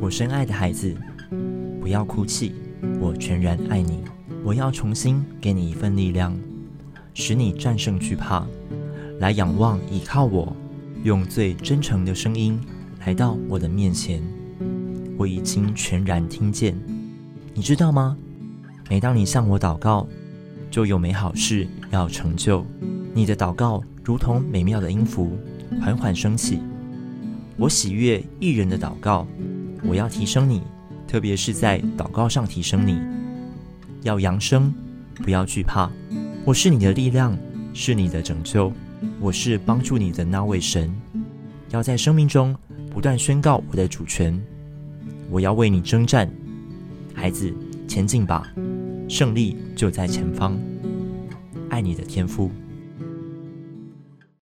我深爱的孩子，不要哭泣，我全然爱你。我要重新给你一份力量，使你战胜惧怕，来仰望依靠我，用最真诚的声音来到我的面前。我已经全然听见，你知道吗？每当你向我祷告，就有美好事要成就。你的祷告如同美妙的音符，缓缓升起。我喜悦义人的祷告。我要提升你，特别是在祷告上提升你。要扬声，不要惧怕。我是你的力量，是你的拯救。我是帮助你的那位神。要在生命中不断宣告我的主权。我要为你征战，孩子，前进吧，胜利就在前方。爱你的天父。